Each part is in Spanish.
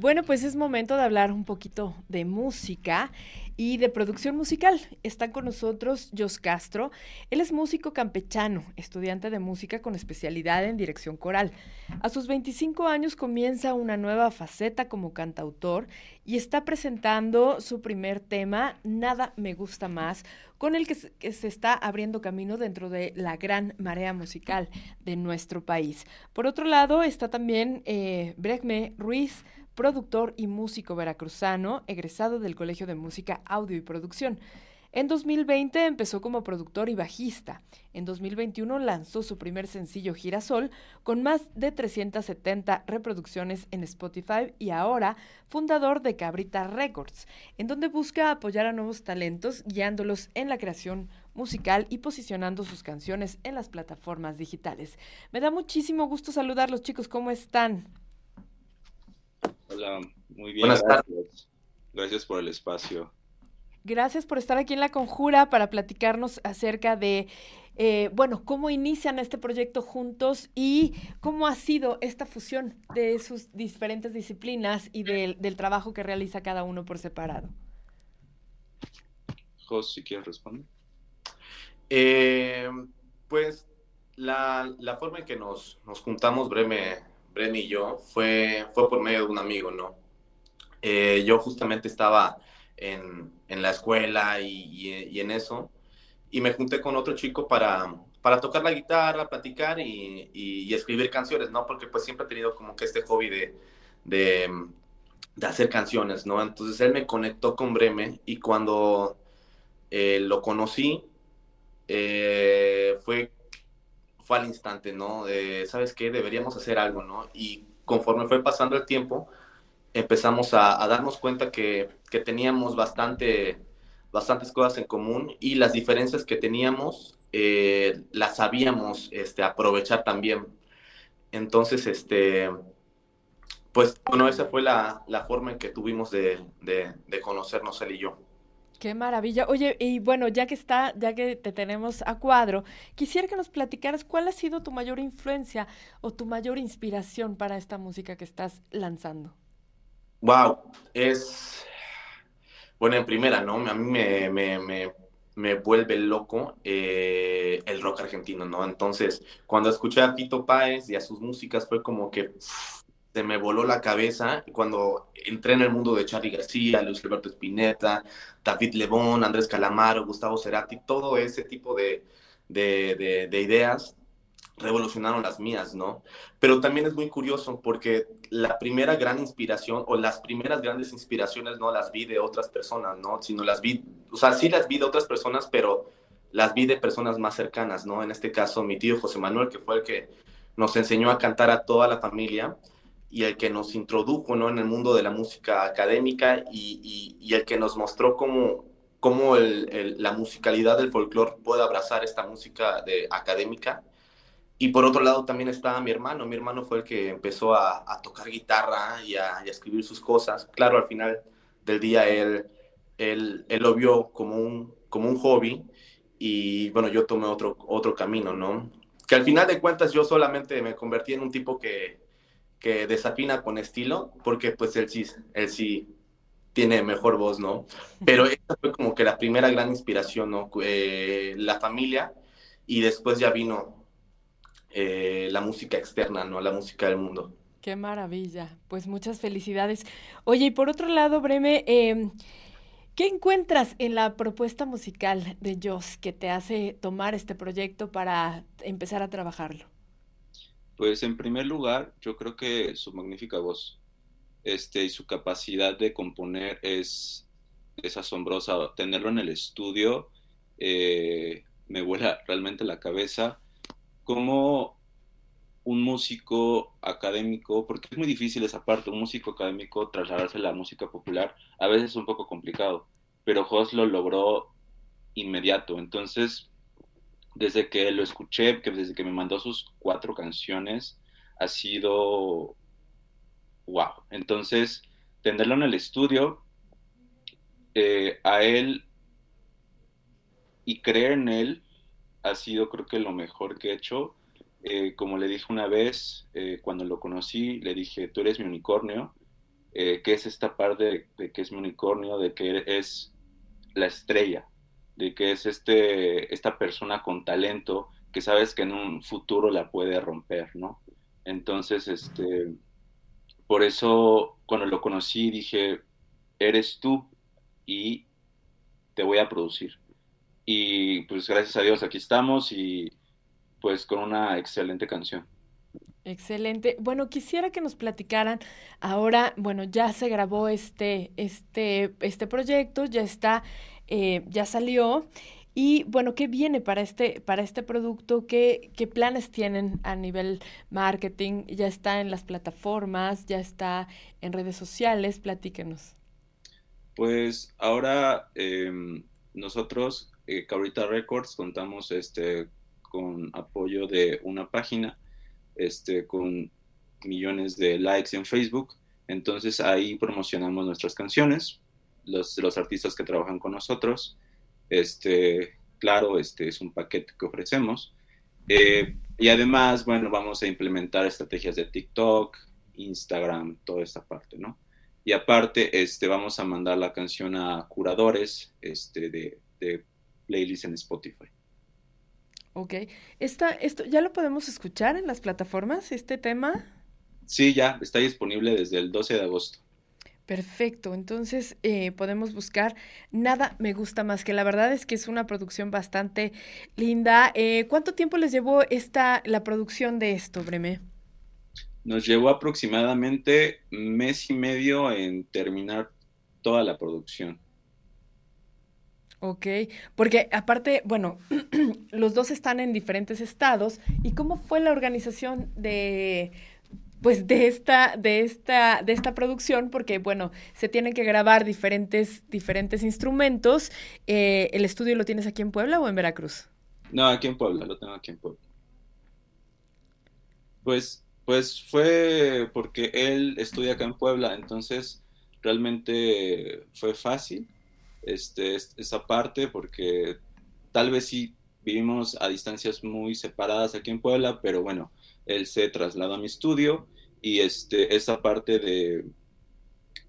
Bueno, pues es momento de hablar un poquito de música y de producción musical. Está con nosotros Jos Castro. Él es músico campechano, estudiante de música con especialidad en dirección coral. A sus 25 años comienza una nueva faceta como cantautor y está presentando su primer tema, Nada me gusta más, con el que se, está abriendo camino dentro de la gran marea musical de nuestro país. Por otro lado, está también eh, Bregme Ruiz, productor y músico veracruzano, egresado del Colegio de Música, Audio y Producción. En 2020 empezó como productor y bajista. En 2021 lanzó su primer sencillo Girasol con más de 370 reproducciones en Spotify y ahora fundador de Cabrita Records, en donde busca apoyar a nuevos talentos guiándolos en la creación musical y posicionando sus canciones en las plataformas digitales. Me da muchísimo gusto saludarlos chicos, ¿cómo están? Hola, muy bien. Buenas tardes. Gracias por el espacio. Gracias por estar aquí en La Conjura para platicarnos acerca de, eh, bueno, cómo inician este proyecto juntos y cómo ha sido esta fusión de sus diferentes disciplinas y del trabajo que realiza cada uno por separado. Jos, si quieres responder. Eh, pues la, forma en que nos, nos juntamos, Breme, Bren y yo fue, fue por medio de un amigo, ¿no? Eh, yo justamente estaba en, en la escuela y, y, en eso, y me junté con otro chico para, para tocar la guitarra, platicar y, y, escribir canciones, ¿no? Porque pues siempre he tenido como que este hobby de, de, de hacer canciones, ¿no? Entonces él me conectó con Breme y cuando eh, lo conocí, eh, fue fue al instante, ¿no? ¿Sabes qué? Deberíamos hacer algo, ¿no? Y conforme fue pasando el tiempo, empezamos a, darnos cuenta que, que, teníamos bastante, bastantes cosas en común y las diferencias que teníamos eh, las sabíamos este, aprovechar también. Entonces, este, pues bueno, esa fue la, la forma en que tuvimos de, de, de conocernos él y yo. Qué maravilla. Oye, y bueno, ya que está, ya que te tenemos a cuadro, quisiera que nos platicaras cuál ha sido tu mayor influencia o tu mayor inspiración para esta música que estás lanzando. Wow, es bueno, en primera, ¿no? A mí me, me, me, me vuelve loco eh, el rock argentino, ¿no? Entonces, cuando escuché a Fito Páez y a sus músicas fue como que se me voló la cabeza cuando entré en el mundo de Charlie García, Luis Alberto Spinetta, David Lebón, Andrés Calamaro, Gustavo Cerati, todo ese tipo de, de, de, ideas revolucionaron las mías, ¿no? Pero también es muy curioso porque la primera gran inspiración o las primeras grandes inspiraciones no las vi de otras personas, ¿no? Sino las vi, o sea, sí las vi de otras personas, pero las vi de personas más cercanas, ¿no? En este caso, mi tío José Manuel, que fue el que nos enseñó a cantar a toda la familia y el que nos introdujo ¿no? en el mundo de la música académica y, y, el que nos mostró cómo, cómo el, la musicalidad del folclore puede abrazar esta música de, académica. Y por otro lado también estaba mi hermano. Mi hermano fue el que empezó a, a tocar guitarra y a, escribir sus cosas. Claro, al final del día él, él, él, lo vio como un, como un hobby y bueno, yo tomé otro, otro camino, ¿no? Que al final de cuentas yo solamente me convertí en un tipo que, que desafina con estilo, porque pues él sí, él sí tiene mejor voz, ¿no? Pero esa fue como que la primera gran inspiración, ¿no? Eh, la familia y después ya vino eh, la música externa, ¿no? La música del mundo. Qué maravilla, pues muchas felicidades. Oye, y por otro lado, Breme, em, ¿qué encuentras en la propuesta musical de Joss que te hace tomar este proyecto para empezar a trabajarlo? Pues en primer lugar, yo creo que su magnífica voz este, y su capacidad de componer es, es asombrosa. Tenerlo en el estudio eh, me vuela realmente la cabeza. Como un músico académico, porque es muy difícil esa parte, un músico académico trasladarse a la música popular, a veces es un poco complicado, pero Jos lo logró inmediato. Entonces, desde que lo escuché, que desde que me mandó sus cuatro canciones, ha sido wow. Entonces, tenerlo en el estudio, eh, a él y creer en él ha sido creo que lo mejor que he hecho. Eh, como le dije una vez, eh, cuando lo conocí, le dije, tú eres mi unicornio, ¿qué es esta parte de, que es mi unicornio, de que es la estrella, de que es este, esta persona con talento que sabes que en un futuro la puede romper, ¿no? Entonces, este, por eso cuando lo conocí dije, eres tú y te voy a producir. Y pues gracias a Dios aquí estamos y pues con una excelente canción. Excelente. Bueno, quisiera que nos platicaran. Ahora, bueno, ya se grabó este, este, este proyecto, ya está, eh, ya salió. Y bueno, ¿qué viene para este, para este producto? ¿Qué, ¿Qué planes tienen a nivel marketing? ¿Ya está en las plataformas? ¿Ya está en redes sociales? Platíquenos. Pues ahora em, nosotros eh, Cabrita Records contamos este, con apoyo de una página este, con millones de likes en Facebook. Entonces ahí promocionamos nuestras canciones, los, los artistas que trabajan con nosotros. Este, claro, este es un paquete que ofrecemos. Eh, y además, bueno, vamos a implementar estrategias de TikTok, Instagram, toda esta parte, ¿no? Y aparte, este, vamos a mandar la canción a curadores este, de, de playlist en Spotify. Ok. Esta, esto, ¿Ya lo podemos escuchar en las plataformas, este tema? Sí, ya, está disponible desde el 12 de agosto. Perfecto, entonces eh, podemos buscar Nada me gusta más, que la verdad es que es una producción bastante linda. Eh, ¿Cuánto tiempo les llevó esta, la producción de esto, Breme? Nos llevó aproximadamente mes y medio en terminar toda la producción. Ok, porque aparte, bueno, los dos están en diferentes estados. ¿Y cómo fue la organización de, pues, de esta, de esta, de esta producción? Porque, bueno, se tienen que grabar diferentes, diferentes instrumentos. Eh, ¿El estudio lo tienes aquí en Puebla o en Veracruz? No, aquí en Puebla, lo tengo aquí en Puebla. Pues, pues fue porque él estudia acá en Puebla, entonces realmente fue fácil este, esa parte porque tal vez sí vivimos a distancias muy separadas aquí en Puebla, pero bueno, él se trasladó a mi estudio y este, esa parte de,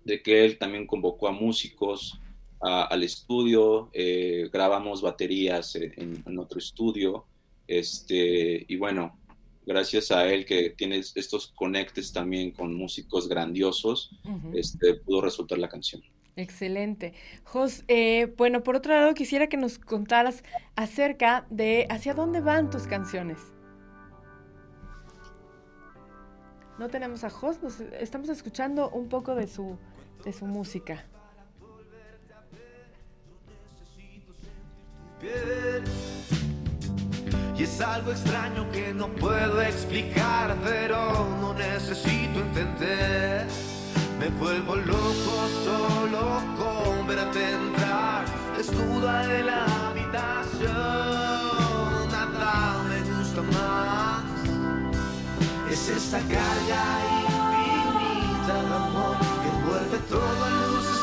de que él también convocó a músicos al estudio, eh, grabamos baterías en, otro estudio, este, y bueno, gracias a él que tiene estos conectes también con músicos grandiosos, este, pudo resultar la canción. Excelente. Jos, eh, bueno, por otro lado, quisiera que nos contaras acerca de hacia dónde van tus canciones. No tenemos a Jos, nos estamos escuchando un poco de su, de su música. Y es algo extraño que no puedo explicar, pero no necesito entender. Me vuelvo loco solo con verte entrar, desnuda de la habitación. Es esa carga infinita de amor que envuelve todo luces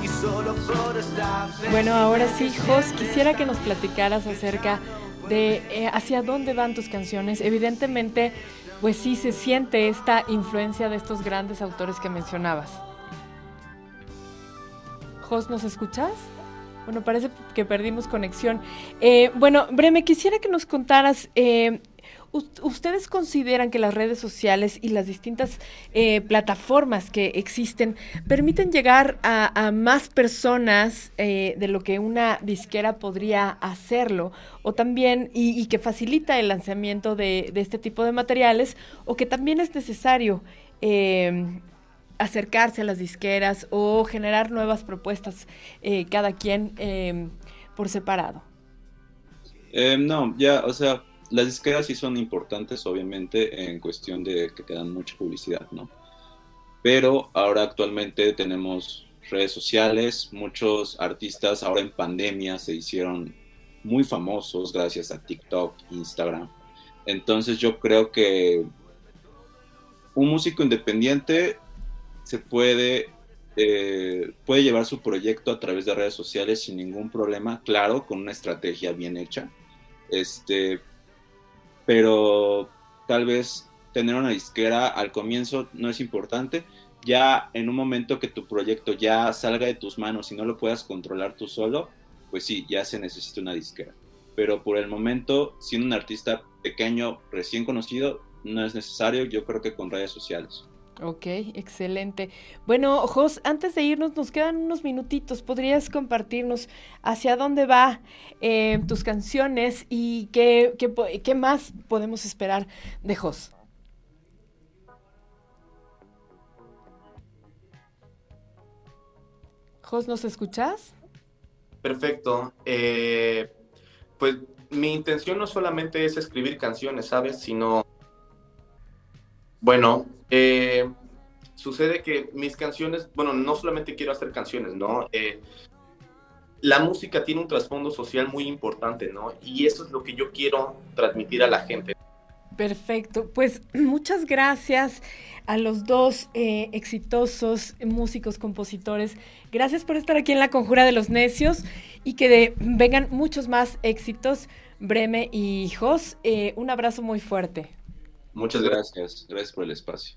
de Y solo por estar. Bueno, ahora sí, Jos, quisiera que nos platicaras acerca de eh, hacia dónde van tus canciones. Evidentemente pues sí se siente esta influencia de estos grandes autores que mencionabas. Jos, ¿nos escuchas? Bueno, parece que perdimos conexión. Eh, bueno, Breme, quisiera que nos contaras eh, ¿Ustedes consideran que las redes sociales y las distintas eh, plataformas que existen permiten llegar a, más personas eh, de lo que una disquera podría hacerlo? O también, y, que facilita el lanzamiento de, este tipo de materiales, o que también es necesario em, acercarse a las disqueras o generar nuevas propuestas eh, cada quien em, por separado. no, ya, o sea, las disqueras sí son importantes, obviamente, en cuestión de que te dan mucha publicidad, ¿no? Pero ahora actualmente tenemos redes sociales, muchos artistas ahora en pandemia se hicieron muy famosos gracias a TikTok, Instagram. Entonces yo creo que un músico independiente se puede, eh, puede llevar su proyecto a través de redes sociales sin ningún problema, claro, con una estrategia bien hecha. Este, pero tal vez tener una disquera al comienzo no es importante. Ya en un momento que tu proyecto ya salga de tus manos y no lo puedas controlar tú solo, pues sí, ya se necesita una disquera. Pero por el momento, siendo un artista pequeño, recién conocido, no es necesario, yo creo que con redes sociales. Ok, excelente. Bueno, Jos, antes de irnos, nos quedan unos minutitos. ¿Podrías compartirnos hacia dónde va eh, tus canciones y qué, qué, más podemos esperar de Jos? Jos, ¿nos escuchas? Perfecto. Eh, pues mi intención no solamente es escribir canciones, ¿sabes? Sino bueno, eh, sucede que mis canciones, bueno, no solamente quiero hacer canciones, ¿no? Eh, la música tiene un trasfondo social muy importante, ¿no? Y eso es lo que yo quiero transmitir a la gente. Perfecto, pues muchas gracias a los dos eh, exitosos músicos, compositores. Gracias por estar aquí en la Conjura de los Necios y que vengan muchos más éxitos, Breme y Jos. un abrazo muy fuerte. Muchas gracias. Gracias por el espacio.